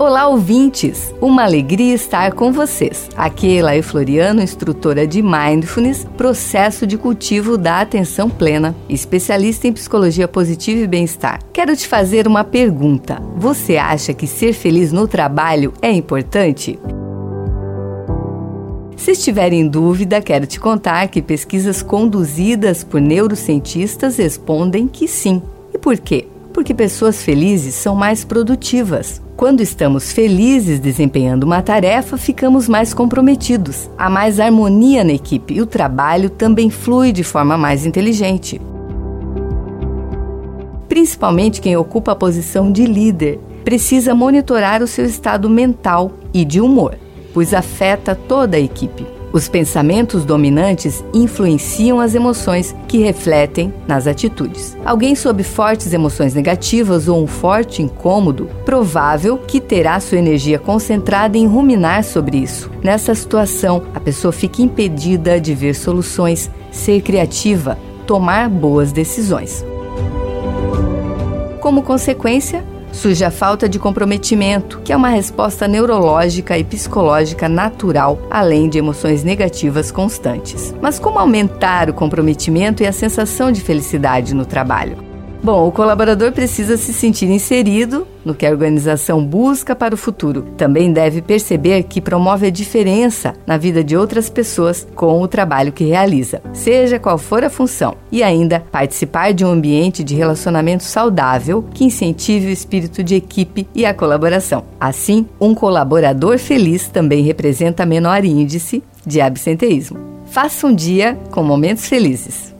Olá, ouvintes! Uma alegria estar com vocês. Aqui é Elaine Floriano, instrutora de Mindfulness, processo de cultivo da atenção plena, especialista em psicologia positiva e bem-estar. Quero te fazer uma pergunta. Você acha que ser feliz no trabalho é importante? Se estiver em dúvida, quero te contar que pesquisas conduzidas por neurocientistas respondem que sim. E por quê? Porque pessoas felizes são mais produtivas. Quando estamos felizes desempenhando uma tarefa, ficamos mais comprometidos. Há mais harmonia na equipe e o trabalho também flui de forma mais inteligente. Principalmente quem ocupa a posição de líder precisa monitorar o seu estado mental e de humor, pois afeta toda a equipe. Os pensamentos dominantes influenciam as emoções que refletem nas atitudes. Alguém sob fortes emoções negativas ou um forte incômodo, provável que terá sua energia concentrada em ruminar sobre isso. Nessa situação, a pessoa fica impedida de ver soluções, ser criativa, tomar boas decisões. Como consequência, Surge a falta de comprometimento, que é uma resposta neurológica e psicológica natural, além de emoções negativas constantes. Mas como aumentar o comprometimento e a sensação de felicidade no trabalho? Bom, o colaborador precisa se sentir inserido no que a organização busca para o futuro. Também deve perceber que promove a diferença na vida de outras pessoas com o trabalho que realiza, seja qual for a função. E ainda participar de um ambiente de relacionamento saudável que incentive o espírito de equipe e a colaboração. Assim, um colaborador feliz também representa menor índice de absenteísmo. Faça um dia com momentos felizes.